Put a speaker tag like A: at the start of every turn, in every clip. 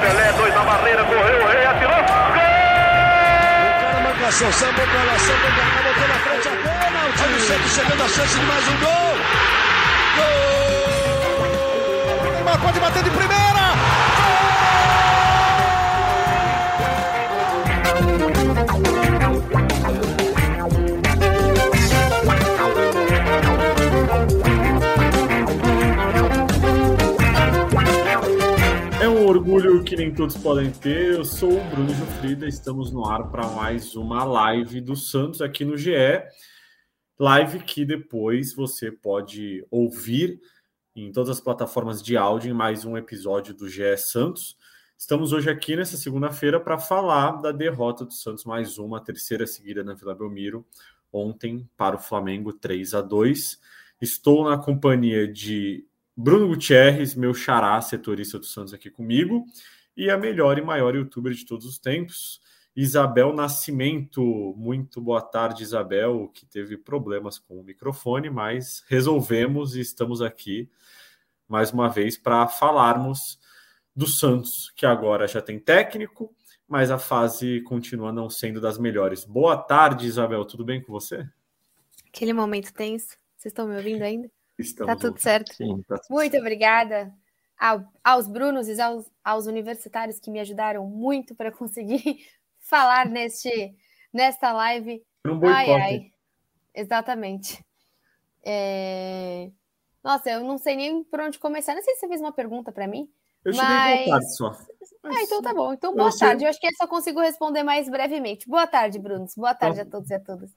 A: Pelé, dois na barreira, correu, o rei atirou. Gol!
B: O cara marcação, sambou pra lá, sambou pra cá, botou na frente a pênalti. Olha o Santos chegando a chance de mais um gol. Gol! Neymar pode bater de primeira.
C: Orgulho que nem todos podem ter. Eu sou o Bruno Jufrida, estamos no ar para mais uma live do Santos aqui no GE. Live que depois você pode ouvir em todas as plataformas de áudio em mais um episódio do GE Santos. Estamos hoje aqui nessa segunda-feira para falar da derrota do Santos, mais uma, terceira seguida na Vila Belmiro, ontem para o Flamengo 3 a 2. Estou na companhia de Bruno Gutierrez, meu xará, setorista do Santos aqui comigo, e a melhor e maior youtuber de todos os tempos, Isabel Nascimento. Muito boa tarde, Isabel, que teve problemas com o microfone, mas resolvemos e estamos aqui mais uma vez para falarmos do Santos, que agora já tem técnico, mas a fase continua não sendo das melhores. Boa tarde, Isabel, tudo bem com você?
D: Aquele momento tenso. Vocês estão me ouvindo ainda?
C: Estamos
D: Tá tudo certo.
C: Sim, tá tudo
D: Muito obrigada ao- aos Brunos e aos, aos universitários que me ajudaram muito para conseguir falar neste, nesta live.
C: Um
D: Ai,
C: boicote.
D: ai. Exatamente. É, Nossa, eu não sei nem por onde começar. Não sei se você fez uma pergunta para mim.
C: Eu
D: Mas-
C: boa tarde só.
D: Ah, então tá bom. Então,
C: eu
D: boa
C: sei-
D: tarde. Eu acho que eu só consigo responder mais brevemente. Boa tarde, Brunos. Boa tarde
C: Então-
D: a todos e a todas.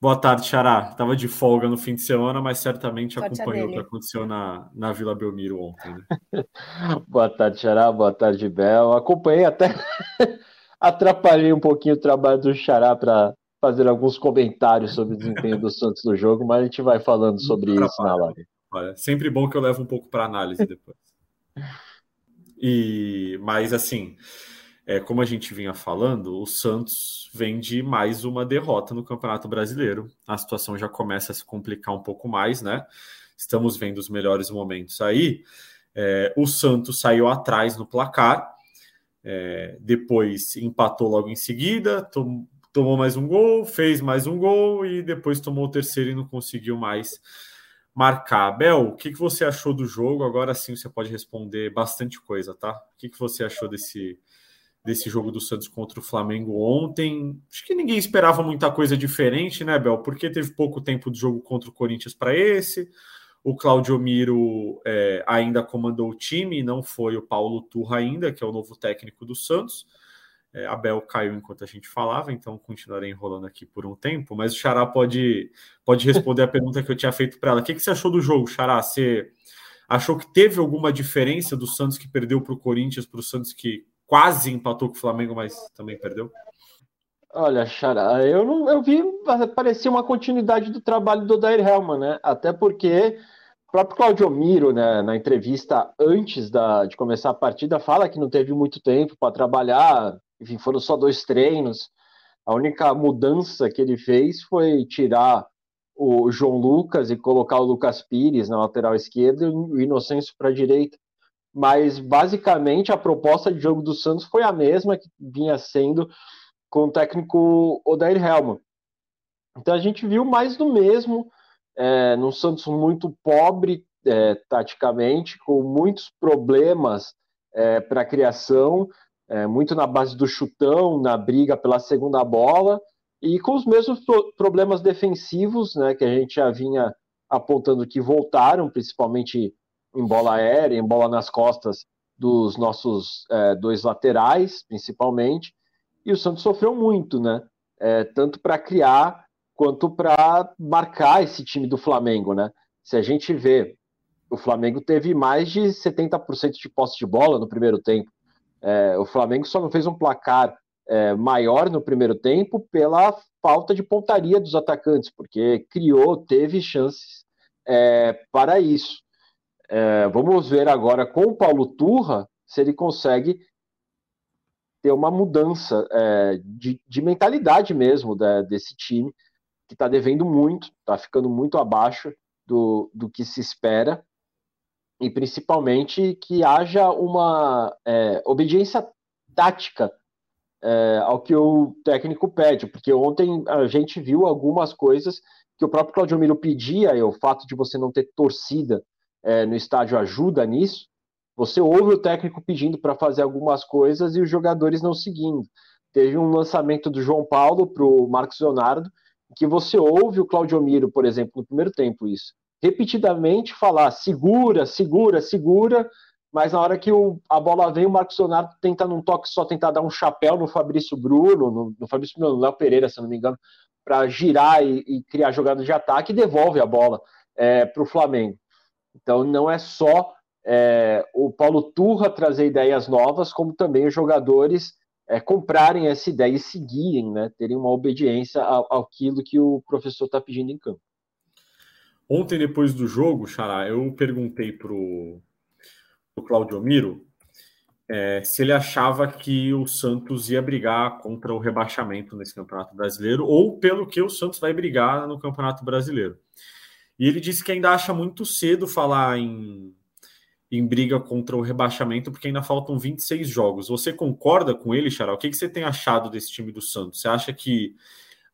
C: Boa tarde, Xará. Tava de folga no fim de semana, mas certamente
D: Sorte
C: acompanhou o que aconteceu na, na Vila Belmiro ontem. Né?
E: Boa tarde, Xará. Boa tarde, Bel. Acompanhei até atrapalhei um pouquinho o trabalho do Xará para fazer alguns comentários sobre o desempenho do Santos no jogo, mas a gente vai falando sobre
C: Não
E: isso na live.
C: Olha, sempre bom que eu levo um pouco para análise depois. E, mas assim, é, como a gente vinha falando, o Santos vem de mais uma derrota no Campeonato Brasileiro. A situação já começa a se complicar um pouco mais, né? Estamos vendo os melhores momentos aí. É, o Santos saiu atrás no placar, é, depois empatou logo em seguida, tom- tomou mais um gol, fez mais um gol e depois tomou o terceiro e não conseguiu mais marcar. Bel, o que, que você achou do jogo? Agora sim você pode responder bastante coisa, tá? O que, que você achou desse, desse jogo do Santos contra o Flamengo ontem? Acho que ninguém esperava muita coisa diferente, né, Bel? Porque teve pouco tempo de jogo contra o Corinthians para esse. O Claudio Miro é, ainda comandou o time, não foi o Paulo Turra ainda, que é o novo técnico do Santos. É, a Bel caiu enquanto a gente falava, então continuarei enrolando aqui por um tempo. Mas o Xará pode, pode responder a pergunta que eu tinha feito para ela. O que, que você achou do jogo, Xará? Você achou que teve alguma diferença do Santos que perdeu para o Corinthians, para o Santos que quase empatou com o Flamengo, mas também perdeu?
E: Olha, Xará, eu não, eu vi, parecia uma continuidade do trabalho do Odair Helman, né? Até porque o próprio Claudio Miro, né, na entrevista antes da, de começar a partida, fala que não teve muito tempo para trabalhar, enfim, foram só dois treinos. A única mudança que ele fez foi tirar o João Lucas e colocar o Lucas Pires na lateral esquerda e o Inocêncio para a direita. Mas basicamente a proposta de jogo do Santos foi a mesma que vinha sendo com o técnico Odair Helman. Então a gente viu mais do mesmo, é, num Santos muito pobre é, taticamente, com muitos problemas é, para a criação, é, muito na base do chutão, na briga pela segunda bola, e com os mesmos pro problemas defensivos, né, que a gente já vinha apontando que voltaram, principalmente em bola aérea, em bola nas costas dos nossos é, dois laterais, principalmente, e o Santos sofreu muito, né? É, tanto para criar quanto para marcar esse time do Flamengo, né? Se a gente vê, o Flamengo teve mais de 70% de posse de bola no primeiro tempo. É, o Flamengo só não fez um placar é, maior no primeiro tempo pela falta de pontaria dos atacantes, porque criou, teve chances é, para isso. É, vamos ver agora com o Paulo Turra se ele consegue ter uma mudança é, de, de, mentalidade mesmo da, desse time, que está devendo muito, está ficando muito abaixo do, do que se espera. E principalmente que haja uma é, obediência tática é, ao que o técnico pede, porque ontem a gente viu algumas coisas que o próprio Claudio Miro pedia, e o fato de você não ter torcida é, no estádio ajuda nisso. Você ouve o técnico pedindo para fazer algumas coisas e os jogadores não seguindo. Teve um lançamento do João Paulo para o Marcos Leonardo, que você ouve o Claudio Miro, por exemplo, no primeiro tempo, isso repetidamente falar segura, segura, segura, mas na hora que o, a bola vem, o Marcos Leonardo tenta num toque só tentar dar um chapéu no Fabrício Bruno, no, no Fabrício Bruno, no Léo Pereira, se não me engano, para girar e, e, criar jogada de ataque e devolve a bola é, para o Flamengo. Então não é só é, o Paulo Turra trazer ideias novas, como também os jogadores é, comprarem essa ideia e seguirem, né, terem uma obediência ao, àquilo que o professor está pedindo em campo.
C: Ontem, depois do jogo, Xará, eu perguntei pro, pro Claudio Miro é, se ele achava que o Santos ia brigar contra o rebaixamento nesse Campeonato Brasileiro ou pelo que o Santos vai brigar no Campeonato Brasileiro. E ele disse que ainda acha muito cedo falar em, em briga contra o rebaixamento, porque ainda faltam 26 jogos. Você concorda com ele, Xará? O que, que você tem achado desse time do Santos? Você acha que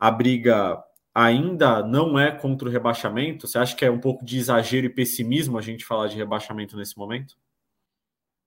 C: a briga ainda não é contra o rebaixamento? Você acha que é um pouco de exagero e pessimismo a gente falar de rebaixamento nesse momento?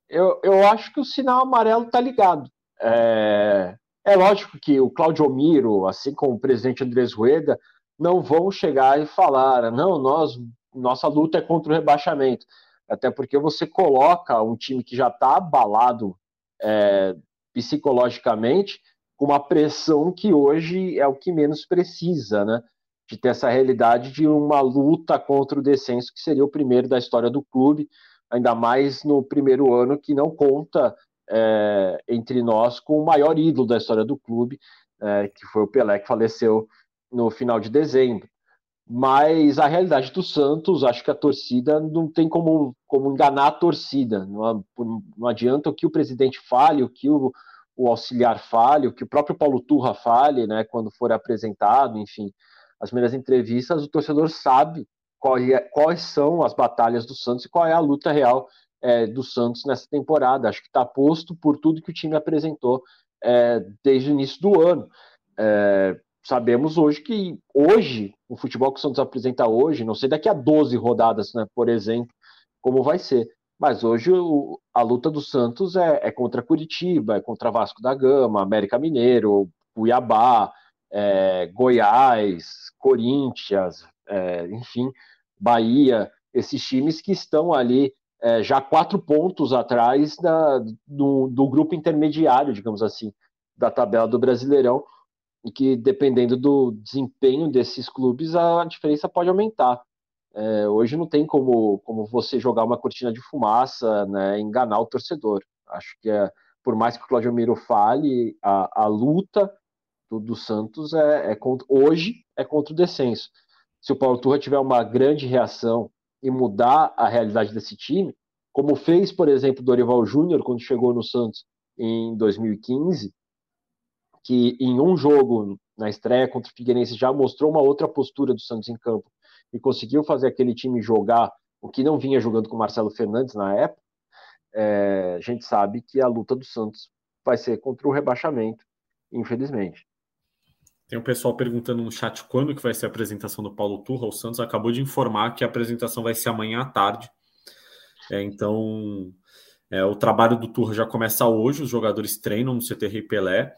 E: Eu, eu acho que o sinal amarelo está ligado. É, é lógico que o Claudio Miro, assim como o presidente Andrés Rueda, não vão chegar e falar, não, nós, nossa luta é contra o rebaixamento. Até porque você coloca um time que já está abalado é, psicologicamente com uma pressão que hoje é o que menos precisa, né? De ter essa realidade de uma luta contra o descenso, que seria o primeiro da história do clube, ainda mais no primeiro ano que não conta é, entre nós com o maior ídolo da história do clube, é, que foi o Pelé, que faleceu no final de dezembro. Mas a realidade do Santos, acho que a torcida não tem como, como enganar a torcida. Não, não adianta o que o presidente fale, o que o, o auxiliar fale, o que o próprio Paulo Turra fale, né, quando for apresentado, enfim, as primeiras entrevistas, o torcedor sabe é, quais são as batalhas do Santos e qual é a luta real é, do Santos nessa temporada. Acho que está posto por tudo que o time apresentou é, desde o início do ano. É, sabemos hoje que hoje, o futebol que o Santos apresenta hoje, não sei daqui a 12 rodadas, né, por exemplo, como vai ser. Mas hoje o, a luta do Santos é, é, contra Curitiba, é contra Vasco da Gama, América Mineiro, Cuiabá, é, Goiás, Corinthians, é, enfim, Bahia, esses times que estão ali é, já quatro pontos atrás da, do, do grupo intermediário, digamos assim, da tabela do Brasileirão, e que dependendo do desempenho desses clubes, a diferença pode aumentar. É, hoje não tem como, como você jogar uma cortina de fumaça, né, enganar o torcedor. Acho que é, por mais que o Claudio Miro fale, a, a luta do, do Santos é, é contra, hoje é contra o descenso. Se o Paulo Turra tiver uma grande reação e mudar a realidade desse time, como fez, por exemplo, Dorival Júnior quando chegou no Santos em 2015, que em um jogo na estreia contra o Figueirense já mostrou uma outra postura do Santos em campo e conseguiu fazer aquele time jogar o que não vinha jogando com o Marcelo Fernandes na época, é, a gente sabe que a luta do Santos vai ser contra o rebaixamento, infelizmente.
C: Tem um pessoal perguntando no chat quando que vai ser a apresentação do Paulo Turra. O Santos acabou de informar que a apresentação vai ser amanhã à tarde. É, então, é, o trabalho do Turra já começa hoje. Os jogadores treinam no CT Rei Pelé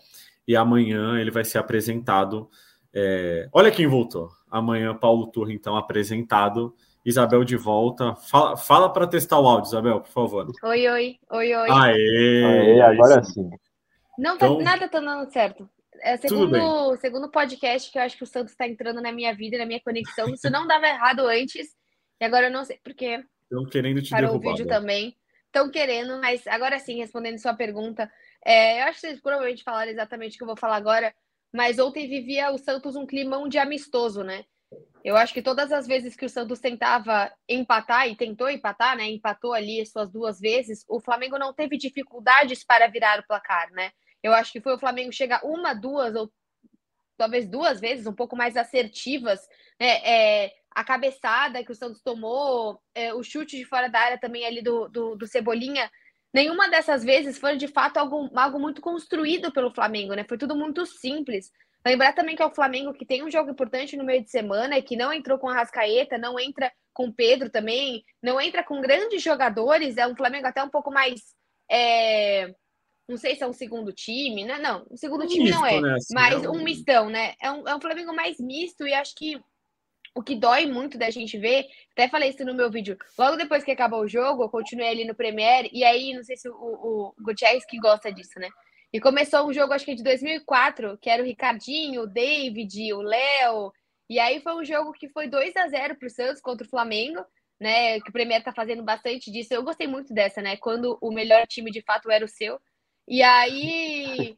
C: e amanhã ele vai ser apresentado. É... Olha quem voltou. Amanhã, Paulo Turra, então, apresentado. Isabel de volta. Fala, fala para testar o áudio, Isabel, por favor.
D: Oi, oi, oi, oi.
E: Aê, Aê agora sim.
D: Não, tá, então, nada tá dando certo. É segundo, segundo podcast que eu acho que o Santos está entrando na minha vida, na minha conexão. Isso não dava errado antes. E agora eu não sei porque.
C: Estão querendo te
D: para
C: derrubar.
D: o vídeo também. Estão querendo, mas agora sim, respondendo sua pergunta. É, eu acho que vocês provavelmente falaram exatamente o que eu vou falar agora. Mas ontem vivia o Santos um climão de amistoso, né? Eu acho que todas as vezes que o Santos tentava empatar e tentou empatar, né? Empatou ali suas duas vezes, o Flamengo não teve dificuldades para virar o placar, né? Eu acho que foi o Flamengo chegar uma, duas ou talvez duas vezes, um pouco mais assertivas, né? É, a cabeçada que o Santos tomou, é, o chute de fora da área também ali do, do, do, Cebolinha, nenhuma dessas vezes foi de fato algo, algo muito construído pelo Flamengo, né? Foi tudo muito simples. Lembrar também que é o Flamengo que tem um jogo importante no meio de semana e que não entrou com a Rascaeta, não entra com o Pedro também, não entra com grandes jogadores, é um Flamengo até um pouco mais. É... Não sei se é um segundo time, né? Não, um segundo um time misto, não é, né? assim, mas é um... um mistão, né? É um, é um Flamengo mais misto e acho que o que dói muito da gente ver, até falei isso no meu vídeo, logo depois que acabou o jogo, eu continuei ali no Premiere, e aí, não sei se o, o Gutierrez que gosta disso, né? E começou um jogo, acho que de 2004, que era o Ricardinho, o David, o Léo, e aí foi um jogo que foi 2 a 0 para o Santos contra o Flamengo, né? Que o Premier tá fazendo bastante disso. Eu gostei muito dessa, né? Quando o melhor time de fato era o seu. E aí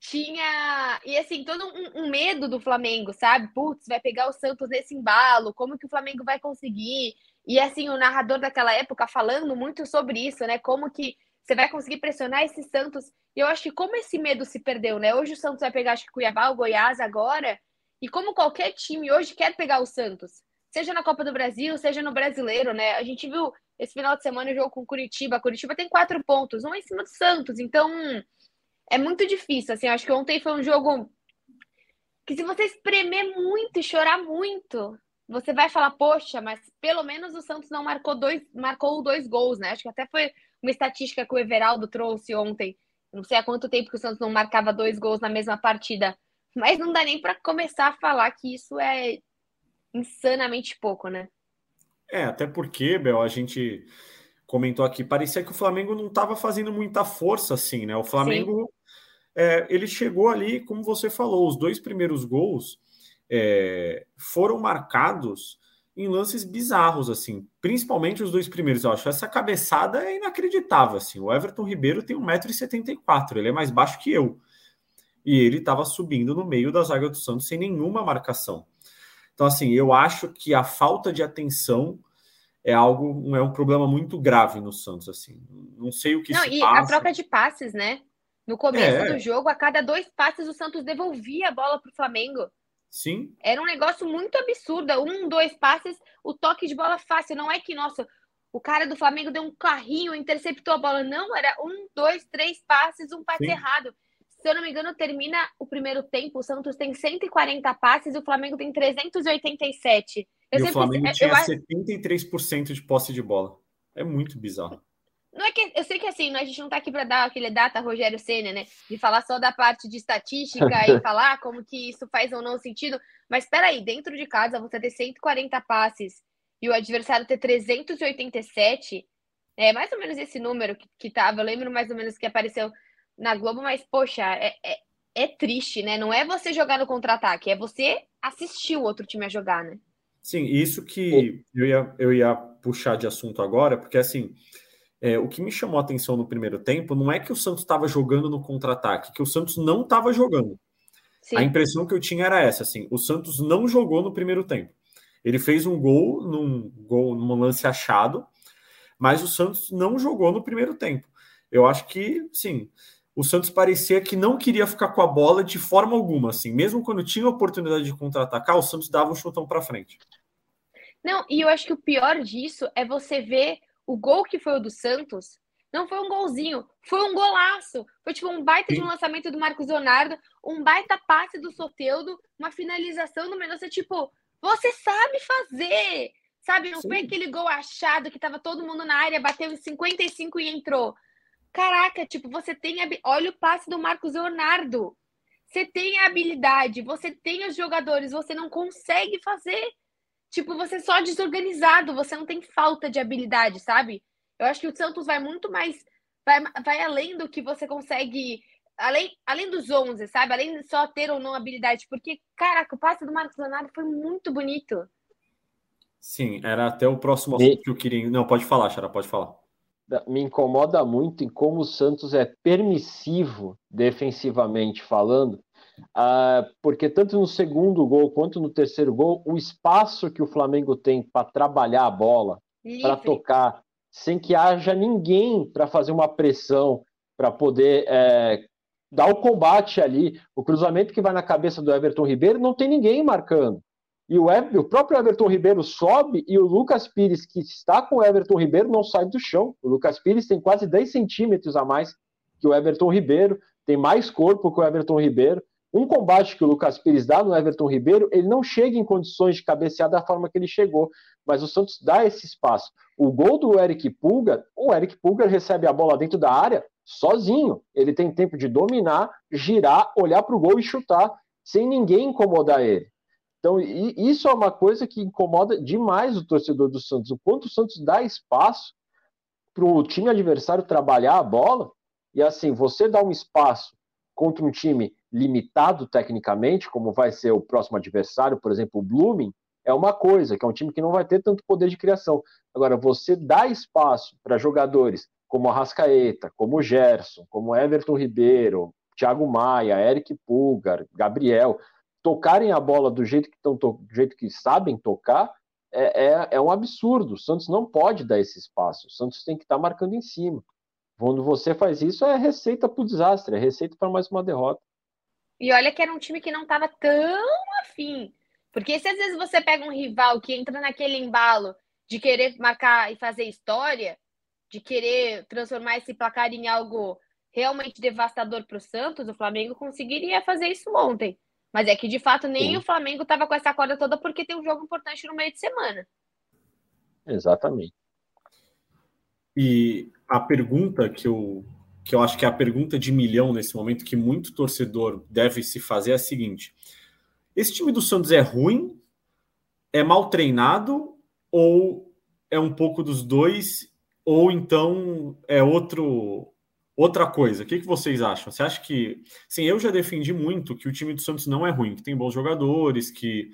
D: tinha. E assim, todo um, um medo do Flamengo, sabe? Putz, vai pegar o Santos nesse embalo, como que o Flamengo vai conseguir? E assim, o narrador daquela época falando muito sobre isso, né? Como que você vai conseguir pressionar esse Santos. E eu acho que como esse medo se perdeu, né? Hoje o Santos vai pegar, acho que Cuiabá, o Goiás agora. E como qualquer time hoje quer pegar o Santos, seja na Copa do Brasil, seja no Brasileiro, né? A gente viu esse final de semana o jogo com Curitiba. Curitiba tem quatro pontos, um em cima do Santos. Então, é muito difícil. Assim, acho que ontem foi um jogo que se você espremer muito e chorar muito, você vai falar, poxa, mas pelo menos o Santos não marcou dois, marcou dois gols, né? Acho que até foi uma estatística que o Everaldo trouxe ontem. Não sei há quanto tempo que o Santos não marcava dois gols na mesma partida. Mas não dá nem para começar a falar que isso é insanamente pouco, né?
C: É, até porque, Bel, a gente comentou aqui, parecia que o Flamengo não estava fazendo muita força assim, né? O Flamengo, é, ele chegou ali, como você falou, os dois primeiros gols é, foram marcados em lances bizarros, assim, principalmente os dois primeiros, eu acho. Essa cabeçada é inacreditável, assim. O Everton Ribeiro tem 1,74m, ele é mais baixo que eu e ele estava subindo no meio da zaga do Santos sem nenhuma marcação. Então, assim, eu acho que a falta de atenção é algo, é um problema muito grave no Santos, assim. Não sei o que Não,
D: e passa. a troca de passes, né? No começo é. do jogo, a cada dois passes, o Santos devolvia a bola para o Flamengo.
C: Sim.
D: Era um negócio muito absurdo. Um, dois passes, o toque de bola fácil. Não é que, nossa, o cara do Flamengo deu um carrinho, interceptou a bola. Não, era um, dois, três passes, um passe Sim. errado se eu não me engano, termina o primeiro tempo, o Santos tem 140 passes e o Flamengo tem 387.
C: Eu e o Flamengo eu, tinha eu, 73% de posse de bola. É muito bizarro.
D: Não é que eu sei que assim, a gente não tá aqui para dar aquele data Rogério Senna, né? De falar só da parte de estatística e falar como que isso faz ou não sentido. Mas espera aí, dentro de casa você ter 140 passes e o adversário ter 387, é mais ou menos esse número que, que tava. Eu lembro mais ou menos que apareceu na Globo, mas, poxa, é, é, é triste, né? Não é você jogar no contra-ataque, é você assistir o outro time a jogar, né?
C: Sim, isso que eu ia, eu ia puxar de assunto agora, porque assim, é, o que me chamou a atenção no primeiro tempo não é que o Santos estava jogando no contra-ataque, que o Santos não estava jogando. Sim. A impressão que eu tinha era essa, assim, o Santos não jogou no primeiro tempo. Ele fez um gol num gol num lance achado, mas o Santos não jogou no primeiro tempo. Eu acho que, sim, o Santos parecia que não queria ficar com a bola de forma alguma, assim, mesmo quando tinha a oportunidade de contra-atacar, o Santos dava um chutão para frente.
D: Não, e eu acho que o pior disso é você ver o gol que foi o do Santos, não foi um golzinho, foi um golaço. Foi tipo um baita de um lançamento do Marcos Leonardo, um baita passe do Soteudo, uma finalização do Mendonça, tipo, você sabe fazer, sabe? Não Sim. foi aquele gol achado que tava todo mundo na área, bateu em 55 e entrou. Caraca, tipo, você tem. Olha o passe do Marcos Leonardo. Você tem a habilidade, você tem os jogadores, você não consegue fazer. Tipo, você é só desorganizado, você não tem falta de habilidade, sabe? Eu acho que o Santos vai muito mais. Vai, vai além do que você consegue. Além, além dos 11, sabe? Além de só ter ou não habilidade. Porque, caraca, o passe do Marcos Leonardo foi muito bonito.
C: Sim, era até o próximo assunto que eu queria. Não, pode falar, Xara, pode falar
E: me incomoda muito em como o Santos é permissivo defensivamente falando, porque tanto no segundo gol quanto no terceiro gol, o espaço que o Flamengo tem para trabalhar a bola, para tocar, sem que haja ninguém para fazer uma pressão, para poder é, dar o combate ali. O cruzamento que vai na cabeça do Everton Ribeiro não tem ninguém marcando. E o, o, próprio Everton Ribeiro sobe e o Lucas Pires, que está com o Everton Ribeiro, não sai do chão. O Lucas Pires tem quase 10 centímetros a mais que o Everton Ribeiro, tem mais corpo que o Everton Ribeiro. Um combate que o Lucas Pires dá no Everton Ribeiro, ele não chega em condições de cabecear da forma que ele chegou, mas o Santos dá esse espaço. O gol do Eric Pulga, o Eric Pulga recebe a bola dentro da área sozinho. Ele tem tempo de dominar, girar, olhar para o gol e chutar, sem ninguém incomodar ele. Então, isso é uma coisa que incomoda demais o torcedor do Santos. O quanto o Santos dá espaço para o time adversário trabalhar a bola, e assim, você dá um espaço contra um time limitado tecnicamente, como vai ser o próximo adversário, por exemplo, o Blooming, é uma coisa, que é um time que não vai ter tanto poder de criação. Agora, você dá espaço para jogadores como a Rascaeta, como o Gerson, como Everton Ribeiro, Thiago Maia, Eric Pulgar, Gabriel, tocarem a bola do jeito que, tão, do jeito que sabem tocar, é, é, é, um absurdo. O Santos não pode dar esse espaço. O Santos tem que estar tá marcando em cima. Quando você faz isso, é receita para o desastre, é receita para mais uma derrota.
D: E olha que era um time que não estava tão afim. Porque se às vezes você pega um rival que entra naquele embalo de querer marcar e fazer história, de querer transformar esse placar em algo realmente devastador para o Santos, o Flamengo conseguiria fazer isso ontem. Mas é que de fato nem Sim. o Flamengo estava com essa corda toda porque tem um jogo importante no meio de semana.
E: Exatamente.
C: E a pergunta que eu, que eu acho que é a pergunta de milhão nesse momento, que muito torcedor deve se fazer, é a seguinte: esse time do Santos é ruim, é mal treinado, ou é um pouco dos dois, ou então é outro outra coisa? O que, que vocês acham? Você acha que. Sim, eu já defendi muito que o time do Santos não é ruim, que tem bons jogadores, que,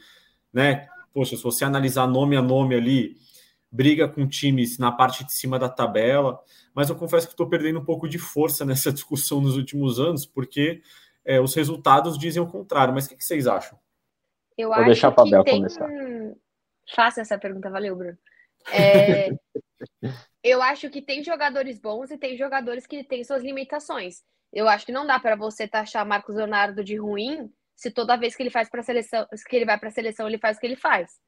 C: né? Poxa, se você analisar nome a nome ali, briga com times na parte de cima da tabela, mas eu confesso que estou perdendo um pouco de força nessa discussão nos últimos anos, porque é, os resultados dizem o contrário. Mas o que, que vocês acham?
D: Eu Vou acho deixar que Bel tem... começar. Faça essa pergunta, valeu, Bruno. É... eu acho que tem jogadores bons e tem jogadores que têm suas limitações. Eu acho que não dá para você taxar Marcos Leonardo de ruim se toda vez que ele faz para seleção, que ele vai para a seleção, ele faz o que ele faz.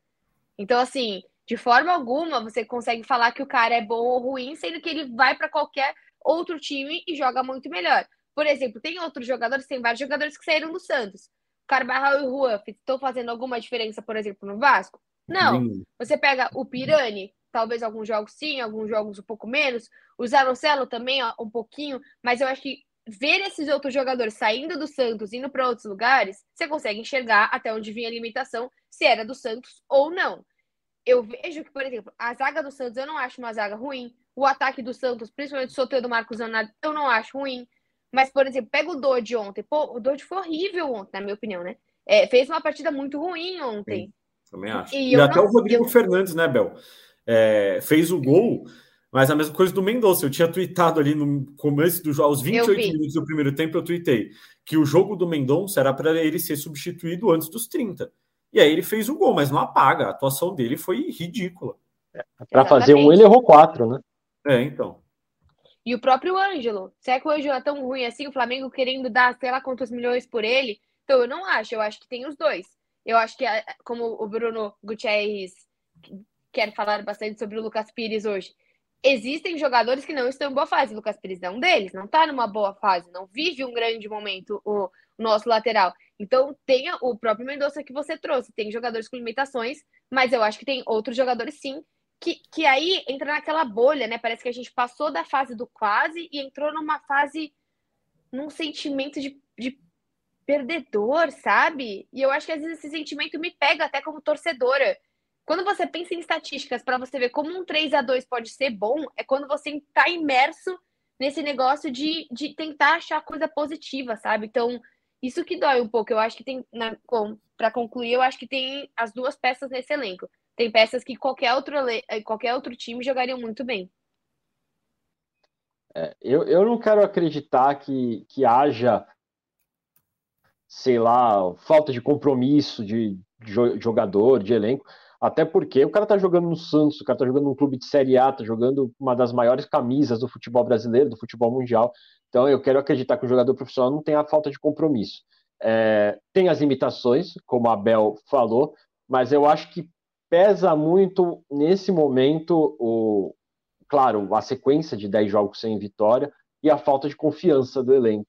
D: Então, assim, de forma alguma você consegue falar que o cara é bom ou ruim, sendo que ele vai para qualquer outro time e joga muito melhor. Por exemplo, tem outros jogadores, tem vários jogadores que saíram do Santos. Carvajal e o Juan estão fazendo alguma diferença, por exemplo, no Vasco? Não. Hum. Você pega o Pirani, talvez alguns jogos sim, alguns jogos um pouco menos. O Zanocelo também, ó, um pouquinho. Mas eu acho que ver esses outros jogadores saindo do Santos, indo para outros lugares, você consegue enxergar até onde vinha a limitação, se era do Santos ou não eu vejo que, por exemplo, a zaga do Santos eu não acho uma zaga ruim. O ataque do Santos, principalmente o sorteio do Marcos Leonardo, eu não acho ruim. Mas, por exemplo, pega o Dodge ontem. Pô, o Dodge foi horrível ontem, na minha opinião, né? É, fez uma partida muito ruim ontem.
C: Sim, também acho. E, e até não, o Rodrigo eu... Fernandes, né, Bel? É, fez o gol, mas a mesma coisa do Mendonça. Eu tinha tweetado ali no começo do jogo, aos 28 minutos do primeiro tempo, eu tweetei que o jogo do Mendonça era para ele ser substituído antes dos 30. E aí ele fez o gol, mas não apaga. A atuação dele foi ridícula.
E: É, para fazer um, ele errou quatro, né?
C: É, então.
D: E o próprio Ângelo. Será que o Ângelo é tão ruim assim? O Flamengo querendo dar sei lá quantos milhões por ele? Então eu não acho. Eu acho que tem os dois. Eu acho que, como o Bruno Gutierrez quer falar bastante sobre o Lucas Pires hoje, existem jogadores que não estão em boa fase. O Lucas Pires é um deles, não está numa boa fase, não vive um grande momento o, o nosso lateral. Então, tem o próprio Mendonça que você trouxe, tem jogadores com limitações, mas eu acho que tem outros jogadores sim, que, que aí entra naquela bolha, né? Parece que a gente passou da fase do quase e entrou numa fase, num sentimento de, de perdedor, sabe? E eu acho que às vezes esse sentimento me pega até como torcedora. Quando você pensa em estatísticas para você ver como um 3 a 2 pode ser bom, é quando você está imerso nesse negócio de, de tentar achar coisa positiva, sabe? Então, isso que dói um pouco. Eu acho que tem, para concluir, eu acho que tem as duas peças nesse elenco. Tem peças que qualquer outro, qualquer outro time jogariam muito bem.
E: É, eu, eu não quero acreditar que, que haja, sei lá, falta de compromisso de, de jogador, de elenco. Até porque o cara tá jogando no Santos, o cara tá jogando num clube de Série A, tá jogando uma das maiores camisas do futebol brasileiro, do futebol mundial. Então eu quero acreditar que o jogador profissional não tem a falta de compromisso. É, tem as limitações, como a Bel falou, mas eu acho que pesa muito nesse momento o, claro, a sequência de 10 jogos sem vitória e a falta de confiança do elenco.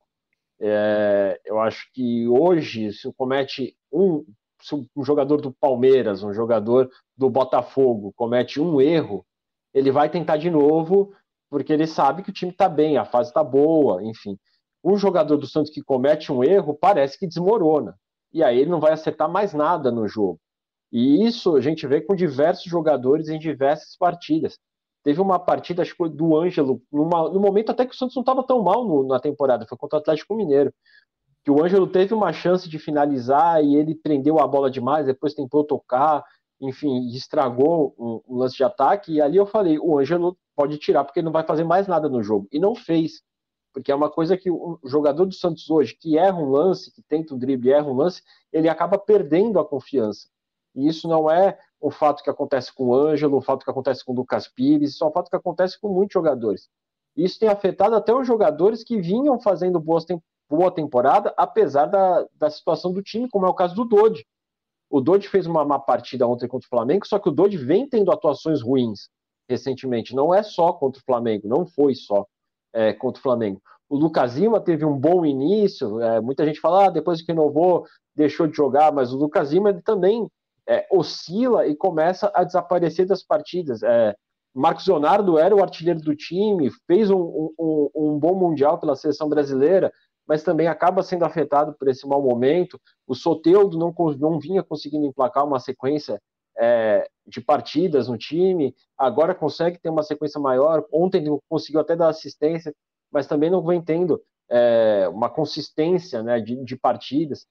E: É, eu acho que hoje, se comete um, se um jogador do Palmeiras, um jogador do Botafogo comete um erro, ele vai tentar de novo, porque ele sabe que o time está bem, a fase está boa, enfim. Um jogador do Santos que comete um erro parece que desmorona. E aí ele não vai acertar mais nada no jogo. E isso a gente vê com diversos jogadores em diversas partidas. Teve uma partida, acho que do Ângelo, numa, no momento até que o Santos não estava tão mal no, na temporada, foi contra o Atlético Mineiro. Que o Ângelo teve uma chance de finalizar e ele prendeu a bola demais, depois tentou tocar, enfim, estragou um, um lance de ataque. E ali eu falei: o Ângelo pode tirar, porque não vai fazer mais nada no jogo. E não fez. Porque é uma coisa que o jogador do Santos hoje, que erra um lance, que tenta um drible e erra um lance, ele acaba perdendo a confiança. E isso não é o fato que acontece com o Ângelo, o fato que acontece com o Lucas Pires, isso é o fato que acontece com muitos jogadores. Isso tem afetado até os jogadores que vinham fazendo boas boa temporada, apesar da, da situação do time, como é o caso do Dodi. O Dodi fez uma má partida ontem contra o Flamengo, só que o Dodi vem tendo atuações ruins recentemente. Não é só contra o Flamengo, não foi só é, contra o Flamengo. O Lucas Lima teve um bom início, é, muita gente fala, ah, depois que renovou, deixou de jogar, mas o Lucas Lima ele também é, oscila e começa a desaparecer das partidas. É, Marcos Leonardo era o artilheiro do time, fez um, um, um, bom mundial pela seleção brasileira, mas também acaba sendo afetado por esse mau momento. O Soteudo não, não vinha conseguindo emplacar uma sequência é, de partidas no time, agora consegue ter uma sequência maior. Ontem conseguiu até dar assistência, mas também não vem tendo é, uma consistência né, de, de partidas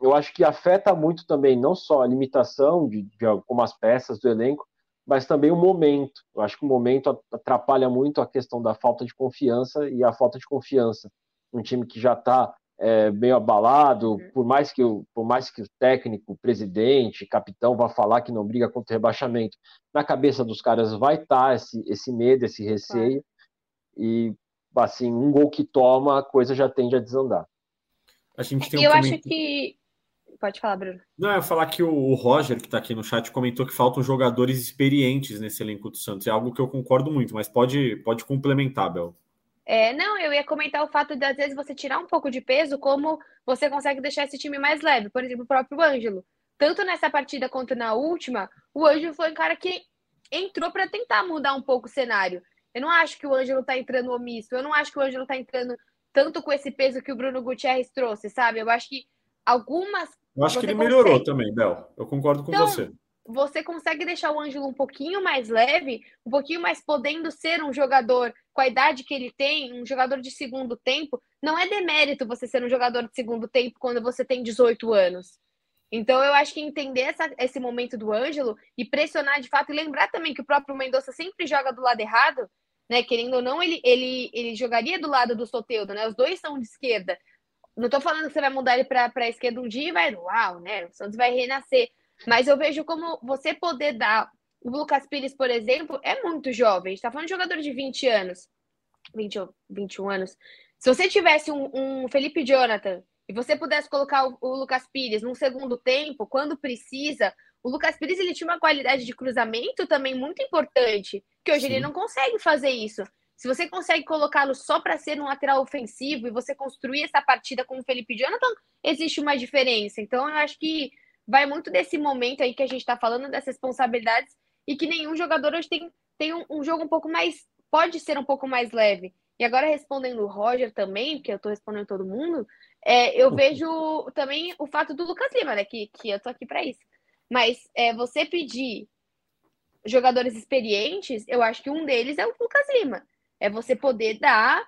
E: eu acho que afeta muito também, não só a limitação de, de algumas peças do elenco, mas também o momento. Eu acho que o momento atrapalha muito a questão da falta de confiança e a falta de confiança. Um time que já está é, meio abalado, uhum. por mais que o, por mais que o técnico, o presidente, capitão vá falar que não briga contra o rebaixamento, na cabeça dos caras vai estar tá esse, esse medo, esse receio, e assim, um gol que toma, a coisa já tende a desandar.
D: A gente tem um eu acho que Pode falar, Bruno.
C: Não, eu ia falar que o Roger, que está aqui no chat, comentou que faltam jogadores experientes nesse elenco do Santos. É algo que eu concordo muito, mas pode, pode complementar, Bel.
D: É, não, eu ia comentar o fato de, às vezes, você tirar um pouco de peso, como você consegue deixar esse time mais leve. Por exemplo, o próprio Ângelo. Tanto nessa partida quanto na última, o Ângelo foi um cara que entrou para tentar mudar um pouco o cenário. Eu não acho que o Ângelo está entrando omisso, eu não acho que o Ângelo está entrando tanto com esse peso que o Bruno Gutierrez trouxe, sabe? Eu acho que algumas
C: eu acho que ele melhorou consegue... também, Bel. Eu concordo com então, você.
D: Você consegue deixar o Ângelo um pouquinho mais leve, um pouquinho mais podendo ser um jogador com a idade que ele tem, um jogador de segundo tempo. Não é demérito você ser um jogador de segundo tempo quando você tem 18 anos. Então, eu acho que entender essa, esse momento do Ângelo e pressionar de fato, e lembrar também que o próprio Mendonça sempre joga do lado errado, né? Querendo ou não, ele, ele, ele jogaria do lado do Soteudo, né? Os dois são de esquerda. Não tô falando que você vai mudar ele para a esquerda um dia e vai, uau, né? O Santos vai renascer. Mas eu vejo como você poder dar. O Lucas Pires, por exemplo, é muito jovem. A gente tá falando de jogador de 20 anos. 20 ou 21 anos. Se você tivesse um, um Felipe Jonathan e você pudesse colocar o, o, Lucas Pires num segundo tempo, quando precisa, o Lucas Pires ele tinha uma qualidade de cruzamento também muito importante, que hoje Sim. ele não consegue fazer isso. Se você consegue colocá-lo só para ser um lateral ofensivo e você construir essa partida com o Felipe Jonathan, existe uma diferença. Então, eu acho que vai muito desse momento aí que a gente está falando, das responsabilidades, e que nenhum jogador hoje tem, tem um, um, jogo um pouco mais. pode ser um pouco mais leve. E agora, respondendo o Roger também, porque eu estou respondendo todo mundo, é, eu vejo também o fato do Lucas Lima, né? Que, que eu tô aqui para isso. Mas é, você pedir jogadores experientes, eu acho que um deles é o Lucas Lima. É você poder dar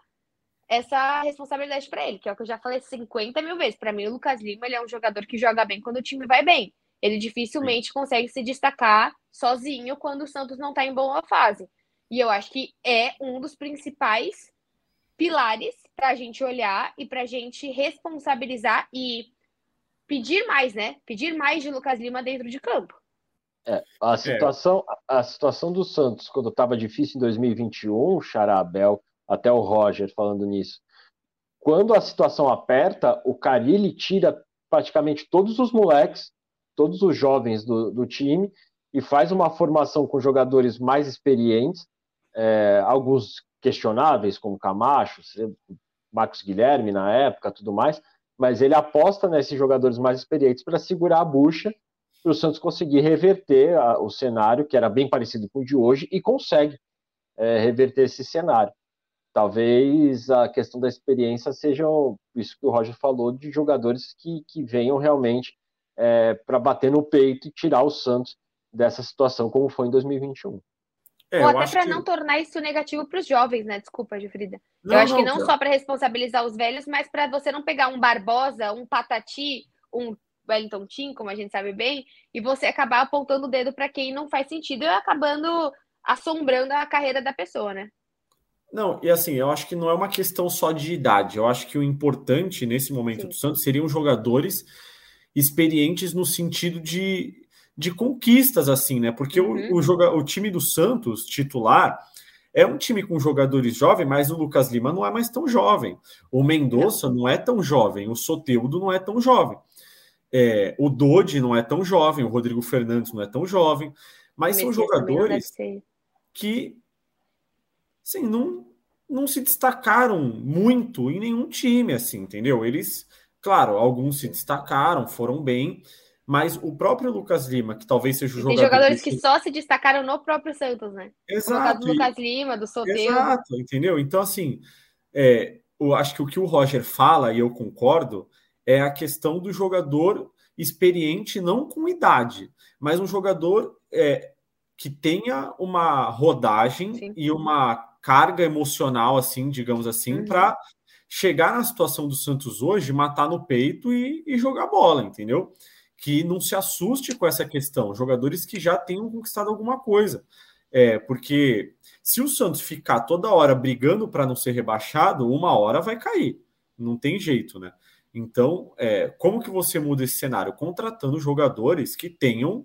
D: essa responsabilidade para ele, que é o que eu já falei 50 mil vezes. Para mim, o Lucas Lima ele é um jogador que joga bem quando o time vai bem. Ele dificilmente Sim. consegue se destacar sozinho quando o Santos não está em boa fase. E eu acho que é um dos principais pilares para a gente olhar e para a gente responsabilizar e pedir mais, né? Pedir mais de Lucas Lima dentro de campo.
E: É, a, é. situação, é. a situação do Santos, quando estava difícil em 2021, Charabel, até o Roger falando nisso. Quando a situação aperta, o Carilli tira praticamente todos os moleques, todos os jovens do, do time e faz uma formação com jogadores mais experientes, é, alguns questionáveis, como Camacho, Marcos Guilherme na época, tudo mais, mas ele aposta nesses jogadores mais experientes para segurar a bucha para o Santos conseguir reverter a, o cenário, que era bem parecido com o de hoje, e consegue é, reverter esse cenário. Talvez a questão da experiência seja isso que o Roger falou, de jogadores que, que venham realmente é, para bater no peito e tirar o Santos dessa situação, como foi em 2021.
D: É, Ou até para que... não tornar isso negativo para os jovens, né? Desculpa, Gilfrida. Não, eu acho não, que não só para responsabilizar os velhos, mas para você não pegar um Barbosa, um Patati, um Wellington Tim, como a gente sabe bem, e você acabar apontando o dedo para quem não faz sentido e acabando assombrando a carreira da pessoa, né?
C: Não, e assim, eu acho que não é uma questão só de idade. Eu acho que o importante nesse momento Sim. do Santos seriam jogadores experientes no sentido de de conquistas, assim, né? Porque uhum. o, o, joga, o time do Santos, titular, é um time com jogadores jovens, mas o Lucas Lima não é mais tão jovem. O Mendonça não é tão jovem, o Soteudo não é tão jovem. É, o Dodi não é tão jovem, o Rodrigo Fernandes não é tão jovem, mas são jogadores que assim, não, não se destacaram muito em nenhum time, assim, entendeu? Eles, claro, alguns se destacaram, foram bem, mas o próprio Lucas Lima, que talvez seja o jogador.
D: Tem jogadores que só se destacaram no próprio Santos, né?
C: Exato.
D: Do Lucas Lima, do Soteldo.
C: Exato, entendeu? Então, assim, é, eu acho que o que o Roger fala, e eu concordo, é a questão do jogador experiente, não com idade, mas um jogador é, que tenha uma rodagem Sim. e uma carga emocional, assim, digamos assim, uhum. para chegar na situação do Santos hoje, matar no peito e, e jogar bola, entendeu? que não se assuste com essa questão, jogadores que já tenham conquistado alguma coisa. É, porque se o Santos ficar toda hora brigando para não ser rebaixado, uma hora vai cair. Não tem jeito, né? Então, é, como que você muda esse cenário? Contratando jogadores que tenham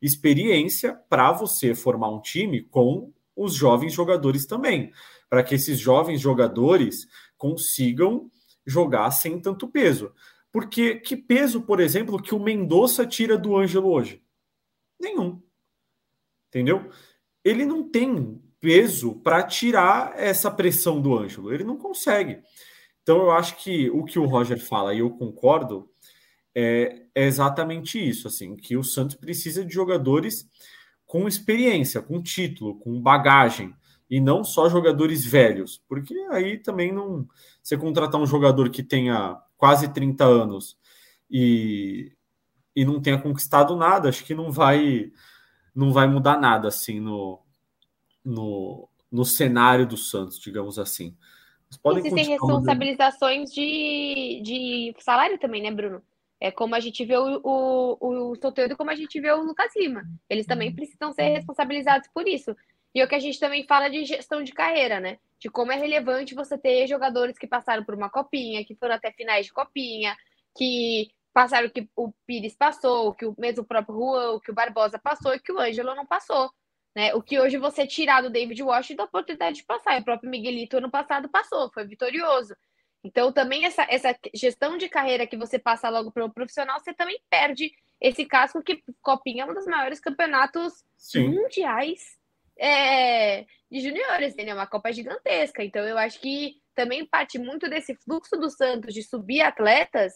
C: experiência para você formar um time com os jovens jogadores também, para que esses jovens jogadores consigam jogar sem tanto peso. Porque que peso, por exemplo, que o Mendonça tira do Ângelo hoje? Nenhum. Entendeu? Ele não tem peso para tirar essa pressão do Ângelo. Ele não consegue. Então eu acho que o que o Roger fala, e eu concordo, é, é exatamente isso, assim, que o Santos precisa de jogadores com experiência, com título, com bagagem, e não só jogadores velhos, porque aí também não. Você contratar um jogador que tenha quase 30 anos e, e não tenha conquistado nada, acho que não vai não vai mudar nada assim no, no, no cenário do Santos, digamos assim.
D: Existem responsabilizações de, de salário também, né, Bruno? É como a gente vê o, o, o Soteldo como a gente vê o Lucas Lima. Eles também uhum. precisam ser responsabilizados por isso. E é o que a gente também fala de gestão de carreira, né? De como é relevante você ter jogadores que passaram por uma copinha, que foram até finais de copinha, que passaram o que o Pires passou, que o mesmo próprio Juan, que o Barbosa passou e que o Ângelo não passou. Né? O que hoje você tirar do David Washington a oportunidade de passar. E o próprio Miguelito ano passado passou, foi vitorioso. Então, também essa, essa gestão de carreira que você passa logo para o profissional, você também perde esse casco que Copinha é um dos maiores campeonatos Sim. mundiais é, de juniores, entendeu? Uma Copa gigantesca. Então, eu acho que também parte muito desse fluxo do Santos de subir atletas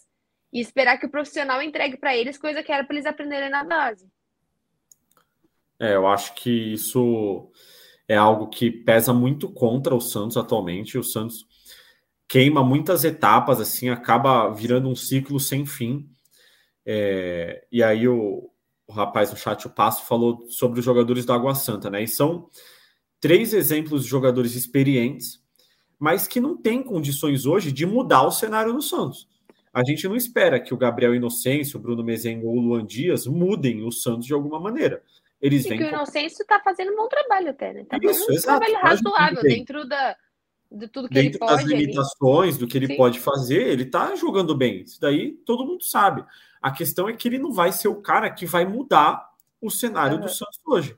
D: e esperar que o profissional entregue para eles coisa que era para eles aprenderem na base.
C: É, eu acho que isso é algo que pesa muito contra o Santos atualmente. O Santos queima muitas etapas, assim, acaba virando um ciclo sem fim. É, e aí o, o rapaz no chat, o Passo, falou sobre os jogadores do Água Santa, né? E são três exemplos de jogadores experientes, mas que não têm condições hoje de mudar o cenário do Santos. A gente não espera que o Gabriel Inocêncio, o Bruno Mezengo ou o Luan Dias mudem o Santos de alguma maneira. Eles
D: e
C: vêm.
D: que o Inocêncio está fazendo um bom trabalho até, né? Tá Isso, um exato, trabalho razoável dentro da, de tudo que
C: dentro
D: ele pode.
C: das limitações, ali. do que ele Sim. pode fazer, ele está jogando bem. Isso daí todo mundo sabe. A questão é que ele não vai ser o cara que vai mudar o cenário uhum. do Santos hoje.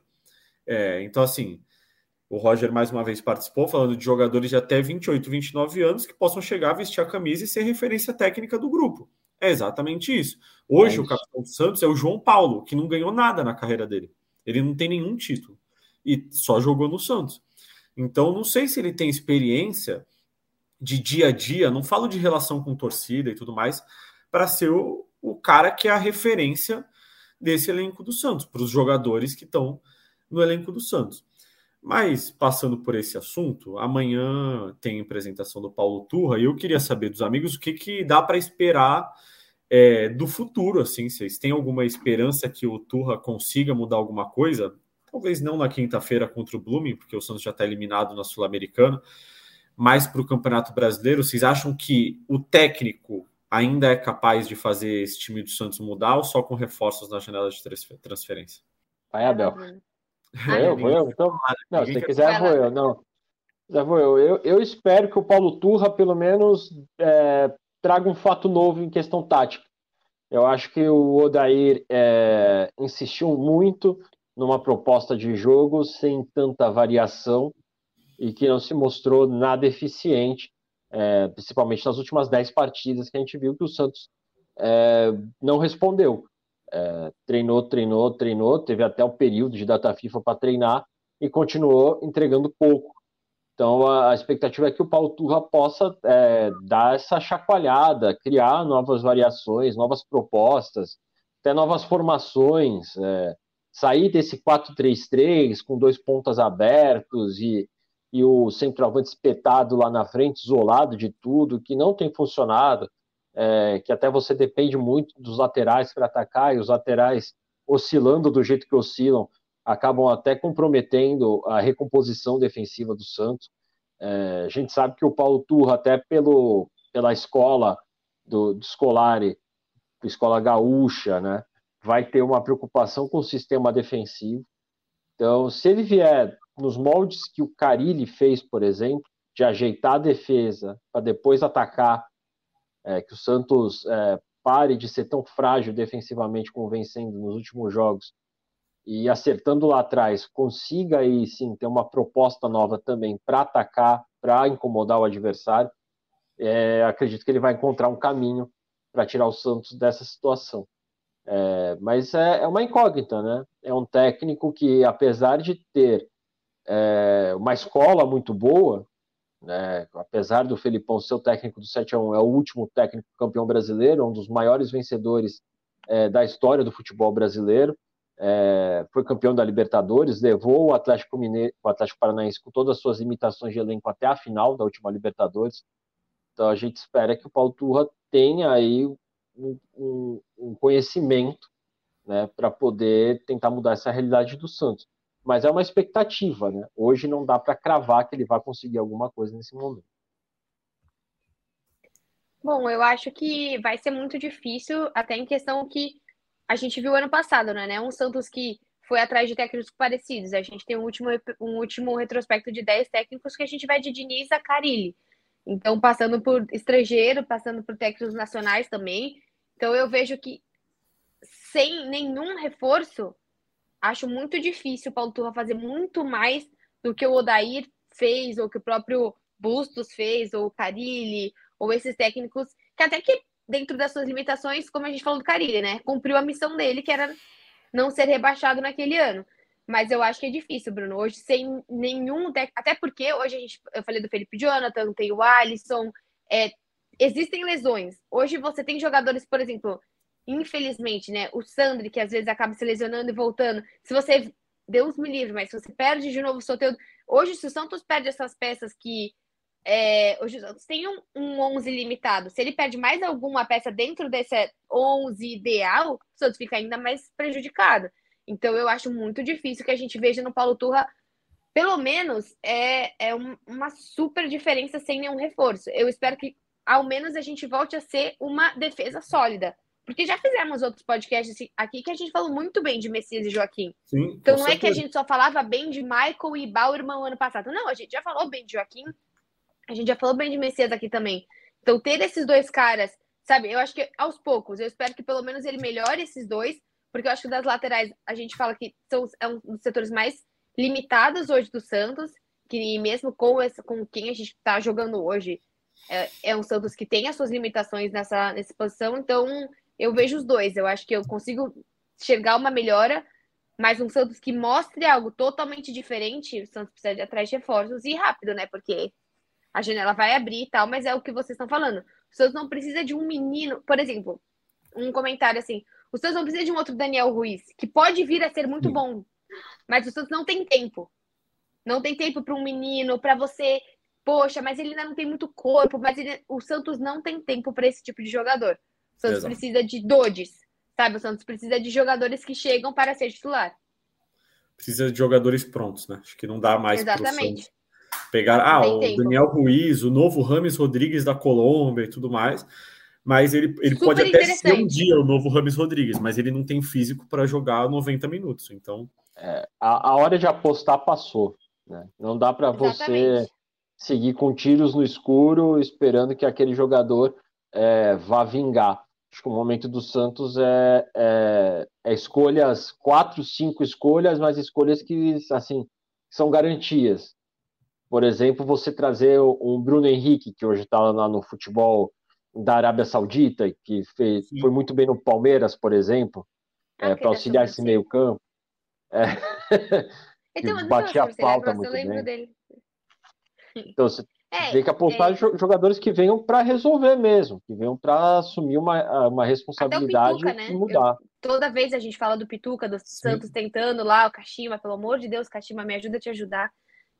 C: É, então, assim, o Roger mais uma vez participou, falando de jogadores de até 28, 29 anos que possam chegar vestir a camisa e ser referência técnica do grupo. É exatamente isso. Hoje,
E: É
C: o
E: isso.
C: capitão do Santos é o João Paulo, que não ganhou nada na carreira dele. Ele não tem nenhum título. E só jogou no Santos. Então, não sei se ele tem experiência de dia a dia, não falo de relação com torcida e tudo mais, para ser o, o cara que é a referência desse elenco do Santos, para os jogadores que estão no elenco do Santos. Mas, passando por esse assunto, amanhã tem apresentação do Paulo Turra e eu queria saber dos amigos o que, que dá para esperar é, do futuro, assim, vocês têm alguma esperança que o Turra consiga mudar alguma coisa? Talvez não na quinta-feira contra o Blooming, porque o Santos já está eliminado na Sul-Americana, mas para o Campeonato Brasileiro, vocês acham que o técnico ainda é capaz de fazer esse time do Santos mudar ou só com reforços na janela de transfer- transferência?
E: Vai, Abel. Vou eu, vou eu. Então, não, se quiser, vou eu. Não, já vou eu. eu. Eu espero que o Paulo Turra, pelo menos, é, traga um fato novo em questão tática. Eu acho que o Odair é, insistiu muito numa proposta de jogo sem tanta variação e que não se mostrou nada eficiente, é, principalmente nas últimas 10 partidas que a gente viu que o Santos é, não respondeu. É, treinou, treinou, treinou, teve até o período de data FIFA para treinar e continuou entregando pouco. Então a, a expectativa é que o Paulo Turra possa é, dar essa chacoalhada, criar novas variações, novas propostas, até novas formações, é, sair desse 4-3-3 com dois pontas abertos e, e o centroavante espetado lá na frente, isolado de tudo, que não tem funcionado é, que até você depende muito dos laterais para atacar, e os laterais oscilando do jeito que oscilam, acabam até comprometendo a recomposição defensiva do Santos. É, a gente sabe que o Paulo Turra, até pelo, pela escola do, do Scolari, escola gaúcha, né, vai ter uma preocupação com o sistema defensivo. Então, se ele vier nos moldes que o Carilli fez, por exemplo, de ajeitar a defesa para depois atacar é, que o Santos é, pare de ser tão frágil defensivamente como vem sendo nos últimos jogos e acertando lá atrás consiga aí sim ter uma proposta nova também para atacar, para incomodar o adversário, é, acredito que ele vai encontrar um caminho para tirar o Santos dessa situação. É, mas é, é, uma incógnita, né? É um técnico que, apesar de ter é, uma escola muito boa, né? apesar do Felipão ser o técnico do 7 a 1 é o último técnico campeão brasileiro, um dos maiores vencedores é, da história do futebol brasileiro, é, foi campeão da Libertadores, levou o Atlético Mineiro, o Atlético Paranaense com todas as suas limitações de elenco até a final da última Libertadores. Então a gente espera que o Paulo Turra tenha aí um, um, um conhecimento né, para poder tentar mudar essa realidade do Santos mas é uma expectativa, né? Hoje não dá para cravar que ele vai conseguir alguma coisa nesse momento.
D: Bom, eu acho que vai ser muito difícil, até em questão que a gente viu ano passado, né? Um Santos que foi atrás de técnicos parecidos. A gente tem um último, um último retrospecto de 10 técnicos que a gente vai de Diniz a Carilli. Então, passando por estrangeiro, passando por técnicos nacionais também. Então, eu vejo que sem nenhum reforço, acho muito difícil o Paulo Turra fazer muito mais do que o Odair fez, ou que o próprio Bustos fez, ou o Carilli, ou esses técnicos, que até que dentro das suas limitações, como a gente falou do Carilli, né? Cumpriu a missão dele, que era não ser rebaixado naquele ano. Mas eu acho que é difícil, Bruno. Hoje, sem nenhum. Até porque hoje a gente. Eu falei do Felipe Jonathan, tem o Alisson. É, existem lesões. Hoje você tem jogadores, por exemplo, infelizmente, né? O Sandri, que às vezes acaba se lesionando e voltando. Se você. Deus me livre, mas se você perde de novo o Soteldo. Hoje, se o Santos perde essas peças que. É, hoje o Santos tem um, um 11 limitado. Se ele perde mais alguma peça dentro desse 11 ideal, o Santos fica ainda mais prejudicado. Então, eu acho muito difícil que a gente veja no Paulo Turra, pelo menos, é, é uma super diferença sem nenhum reforço. Eu espero que, ao menos, a gente volte a ser uma defesa sólida. Porque já fizemos outros podcasts aqui que a gente falou muito bem de Messias e Joaquim.
C: Sim,
D: então não certeza. é que a gente só falava bem de Michael e Bauerman ano passado. Não, a gente já falou bem de Joaquim. A gente já falou bem de Messias aqui também. Então ter esses dois caras, sabe? Eu acho que aos poucos, eu espero que pelo menos ele melhore esses dois, porque eu acho que das laterais a gente fala que são é um dos setores mais limitados hoje do Santos, que mesmo com, esse, com quem a gente está jogando hoje, é, é um Santos que tem as suas limitações nessa, nessa posição, então eu vejo os dois. Eu acho que eu consigo enxergar uma melhora, mas um Santos que mostre algo totalmente diferente, o Santos precisa de atrás de reforços e rápido, né? Porque a janela vai abrir e tal, mas é o que vocês estão falando. O Santos não precisa de um menino, por exemplo, um comentário assim: o Santos não precisa de um outro Daniel Ruiz, que pode vir a ser muito bom, mas o Santos não tem tempo. Não tem tempo para um menino, para você. Poxa, mas ele ainda não tem muito corpo, mas ele... o Santos não tem tempo para esse tipo de jogador. O Santos Exato. precisa de Dodges, sabe? O Santos precisa de jogadores que chegam para ser titular.
C: Precisa de jogadores prontos, né? Acho que não dá mais para o Santos pegar ah, o tempo. Daniel Ruiz, o novo Rames Rodrigues da Colômbia e tudo mais. Mas ele, ele pode até ser um dia o novo Rames Rodrigues, mas ele não tem físico para jogar 90 minutos. Então.
E: É, a, a, hora de apostar passou. Né? Não dá para você seguir com tiros no escuro esperando que aquele jogador é, vá vingar. Acho que o momento do Santos é, é, é, escolhas, quatro, cinco escolhas, mas escolhas que assim são garantias. Por exemplo, você trazer um Bruno Henrique, que hoje está lá no futebol da Arábia Saudita, que fez, foi muito bem no Palmeiras, por exemplo, ah, é, para auxiliar esse meio-campo. É, então, batia a falta muito bem. Dele. Então, você é, tem que apostar é... jogadores que venham para resolver mesmo, que venham para assumir uma, uma responsabilidade Pituca, né? e mudar. Eu,
D: toda vez a gente fala do Pituca, do Sim. Santos tentando lá, o Kashima, pelo amor de Deus, Kashima, me ajuda a te ajudar.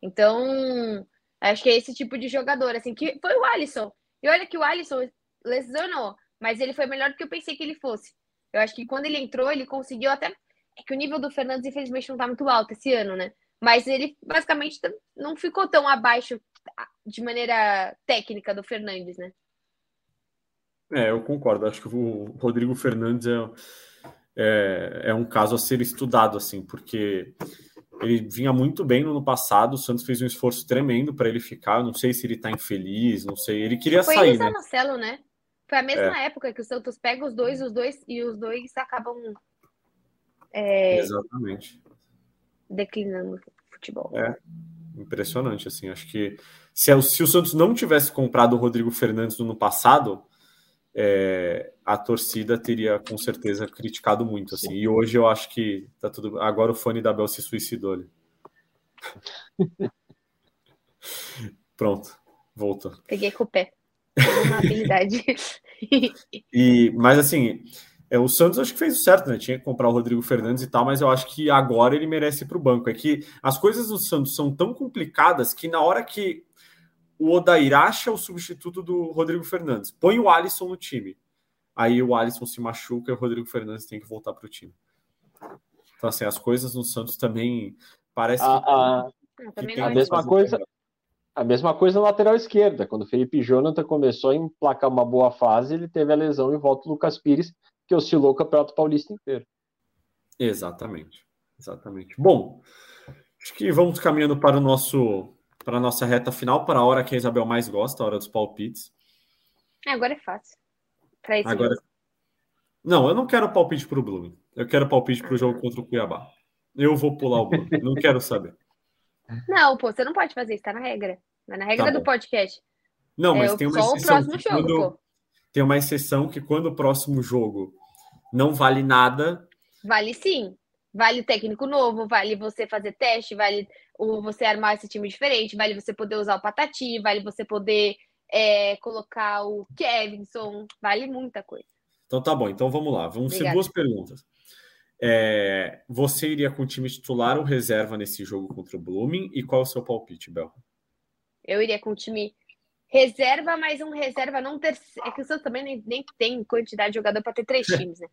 D: Então, acho que é esse tipo de jogador, assim, que foi o Alisson. E olha que o Alisson lesionou, mas ele foi melhor do que eu pensei que ele fosse. Eu acho que quando ele entrou, ele conseguiu até. É que o nível do Fernandes, infelizmente, não tá muito alto esse ano, né? Mas ele basicamente não ficou tão abaixo de maneira técnica do Fernandes, né?
C: É, eu concordo. Acho que o Rodrigo Fernandes é, é, é um caso a ser estudado, assim, porque ele vinha muito bem no ano passado. O Santos fez um esforço tremendo para ele ficar. Não sei se ele está infeliz, não sei. Ele queria
D: Foi
C: sair.
D: Foi né? Marcelo, né? Foi a mesma é. época que o Santos pega os dois, os dois e os dois acabam.
C: É... Exatamente.
D: Declinando o futebol.
C: É. Impressionante, assim. Acho que se, se o Santos não tivesse comprado o Rodrigo Fernandes no ano passado, é, a torcida teria com certeza criticado muito. Assim. E hoje eu acho que tá tudo. Agora o fone da Bel se suicidou ali. Pronto, voltou.
D: Peguei com o pé. Uma habilidade.
C: e, mas assim, é, o Santos acho que fez o certo, né? Tinha que comprar o Rodrigo Fernandes e tal, mas eu acho que agora ele merece ir para o banco. É que as coisas do Santos são tão complicadas que na hora que o Odair acha o substituto do Rodrigo Fernandes. Põe o Alisson no time. Aí o Alisson se machuca e o Rodrigo Fernandes tem que voltar para o time. Então, assim, as coisas no Santos também parece
E: a, a, que a mesma coisa. A mesma coisa na lateral esquerda. Quando o Felipe Jonathan começou a emplacar uma boa fase, ele teve a lesão e volta o Lucas Pires, que oscilou o Campeonato Paulista inteiro.
C: Exatamente. Exatamente. Bom, acho que vamos caminhando para o nosso para a nossa reta final, para a hora que a Isabel mais gosta, a hora dos palpites.
D: É, agora é fácil.
C: Agora... Não, eu não quero palpite para o Blooming. Eu quero palpite para o jogo contra o Cuiabá. Eu vou pular o Blooming. não quero saber.
D: Não, pô, você não pode fazer isso, tá na regra. Tá na regra tá do podcast.
C: Não, mas é, tem uma exceção. Jogo, quando... Tem uma exceção que quando o próximo jogo não vale nada.
D: Vale sim. Vale técnico novo, vale você fazer teste, vale você armar esse time diferente, vale você poder usar o Patati, vale você poder é, colocar o Kevinson, vale muita coisa.
C: Então tá bom, então vamos lá. Vamos Obrigada. ser duas perguntas. É, você iria com o time titular ou reserva nesse jogo contra o Blooming? E qual é o seu palpite, Bel?
D: Eu iria com o time reserva, mas um reserva não ter. É que o Santos também nem, nem tem quantidade de jogador para ter três times, né?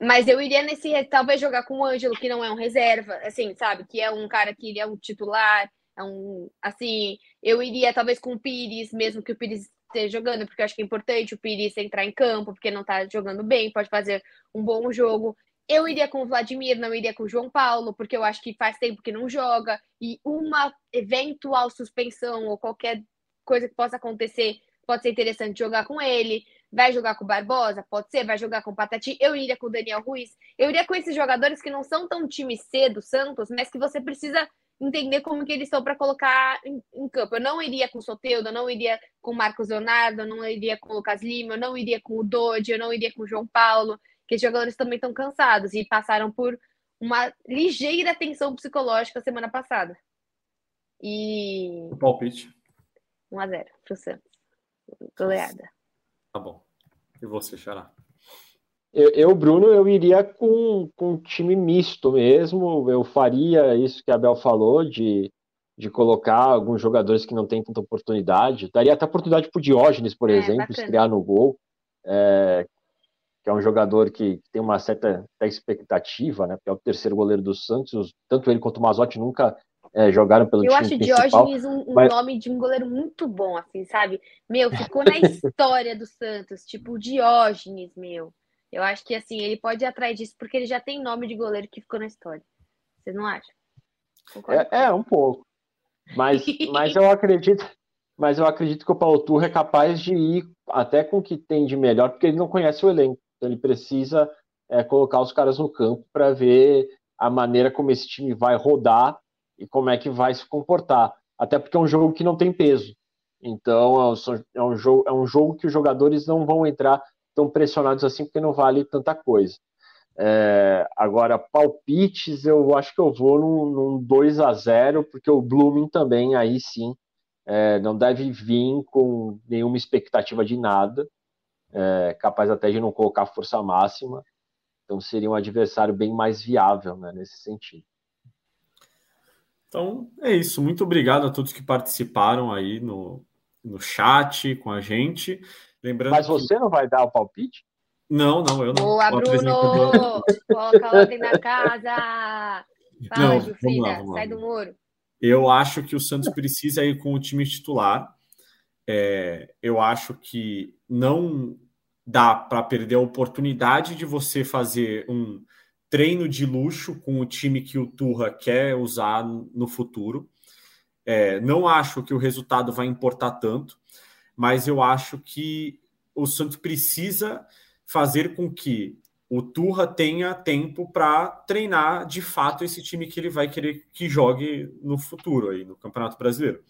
D: Mas eu iria nesse. Talvez jogar com o Ângelo, que não é um reserva, assim, sabe? Que é um cara que ele é um titular, é um. Assim, eu iria talvez com o Pires, mesmo que o Pires esteja jogando, porque eu acho que é importante o Pires entrar em campo, porque não tá jogando bem, pode fazer um bom jogo. Eu iria com o Vladimir, não iria com o João Paulo, porque eu acho que faz tempo que não joga, e uma eventual suspensão ou qualquer coisa que possa acontecer, pode ser interessante jogar com ele. Vai jogar com o Barbosa? Pode ser. Vai jogar com o Patati? Eu iria com o Daniel Ruiz. Eu iria com esses jogadores que não são tão time C do Santos, mas que você precisa entender como que eles estão para colocar em, em, campo. Eu não iria com o Soteudo, eu não iria com o Marcos Leonardo, eu não iria com o Lucas Lima, eu não iria com o Dodi, eu não iria com o João Paulo, que os jogadores também estão cansados e passaram por uma ligeira tensão psicológica semana passada. E.
C: O palpite.
D: 1x0 pro Santos. Goleada.
C: Tá bom. E você, Xará?
E: Eu, eu, Bruno, eu iria com, com um time misto mesmo. Eu faria isso que a Abel falou, de, de colocar alguns jogadores que não têm tanta oportunidade. Daria até oportunidade para o Diógenes, por é, exemplo, bacana. estrear no gol. É, que é um jogador que tem uma certa expectativa, né? Porque é o terceiro goleiro do Santos. Tanto ele quanto o Mazotti nunca é, jogaram pelo
D: eu
E: time
D: acho. Diógenes um, um mas... nome de um goleiro muito bom, assim, sabe? Meu, ficou na história do Santos, tipo Diógenes, meu. Eu acho que assim, ele pode ir atrás disso porque ele já tem nome de goleiro que ficou na história. Você não acha?
E: É, é, um pouco. Mas, mas eu acredito, mas eu acredito que o Paulo Turra é capaz de ir até com o que tem de melhor, porque ele não conhece o elenco. Então ele precisa é, colocar os caras no campo para ver a maneira como esse time vai rodar e como é que vai se comportar. Até porque é um jogo que não tem peso. Então é um, jogo, é um jogo que os jogadores não vão entrar tão pressionados assim, porque não vale tanta coisa. É, agora, palpites, eu acho que eu vou num, num 2 a 0 porque o Blooming também, aí sim, é, não deve vir com nenhuma expectativa de nada é, capaz até de não colocar força máxima. Então seria um adversário bem mais viável né, nesse sentido.
C: Então é isso. Muito obrigado a todos que participaram aí no, no chat com a gente. Lembrando
E: Mas você
C: que...
E: não vai dar o palpite?
C: Não, não, eu não.
D: Boa, Bruno! Coloca ordem na casa! Fala, não, vamos lá, vamos sai do muro.
C: Eu acho que o Santos precisa ir com o time titular. É, eu acho que não dá para perder a oportunidade de você fazer um treino de luxo com o time que o Turra quer usar no futuro. É, não acho que o resultado vai importar tanto, mas eu acho que o Santos precisa fazer com que o Turra tenha tempo para treinar de fato esse time que ele vai querer que jogue no futuro aí no Campeonato Brasileiro.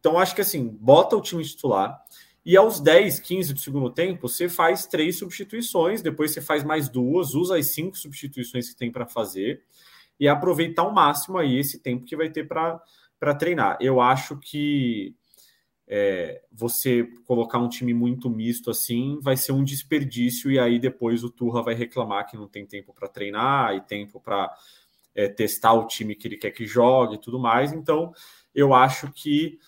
C: Então acho que assim, bota o time titular, e aos 10, 15 do segundo tempo, você faz três substituições, depois você faz mais duas, usa as cinco substituições que tem para fazer e aproveitar ao máximo aí esse tempo que vai ter para treinar. Eu acho que é, você colocar um time muito misto assim vai ser um desperdício, e aí depois o Turra vai reclamar que não tem tempo para treinar e tempo para é, testar o time que ele quer que jogue e tudo mais. Então, eu acho que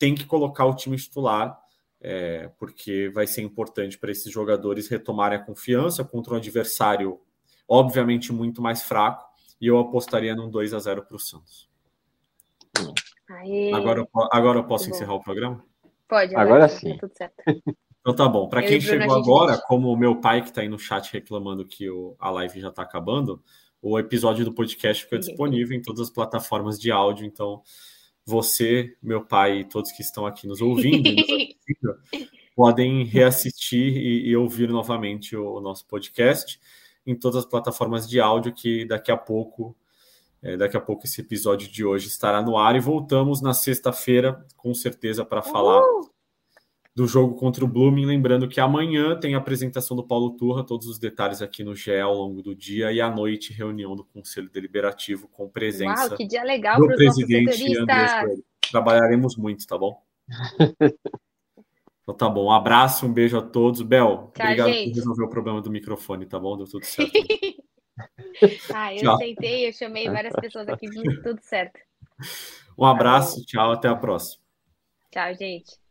C: tem que colocar o time titular é, porque vai ser importante para esses jogadores retomarem a confiança contra um adversário, obviamente, muito mais fraco, e eu apostaria num 2 a 0 para o Santos. Agora, agora eu posso encerrar o programa?
D: Pode,
E: agora, agora sim.
D: Tá tudo certo.
C: Então tá bom. Para quem chegou agora, como o meu pai que está aí no chat reclamando que o, a live já está acabando, o episódio do podcast fica disponível em todas as plataformas de áudio, então você, meu pai e todos que estão aqui nos ouvindo, nos podem reassistir e, e, ouvir novamente o, o, nosso podcast em todas as plataformas de áudio que daqui a pouco é, daqui a pouco esse episódio de hoje estará no ar e voltamos na sexta-feira com certeza para falar uh! Do jogo contra o Blooming. Lembrando que amanhã tem a apresentação do Paulo Turra, todos os detalhes aqui no GE ao longo do dia, e à noite, reunião do Conselho Deliberativo com presença
D: Uau, que dia legal
C: do presidente Andrés Coelho. Trabalharemos muito, tá bom? então tá bom. Um abraço, um beijo a todos. Bel, Tchau, obrigado gente. por resolver o problema do microfone, tá bom? Deu tudo certo.
D: ah, eu tchau. tentei, eu chamei várias pessoas aqui, deu tudo certo.
C: Um abraço, tá tchau, até a próxima.
D: Tchau, gente.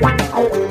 D: Wow.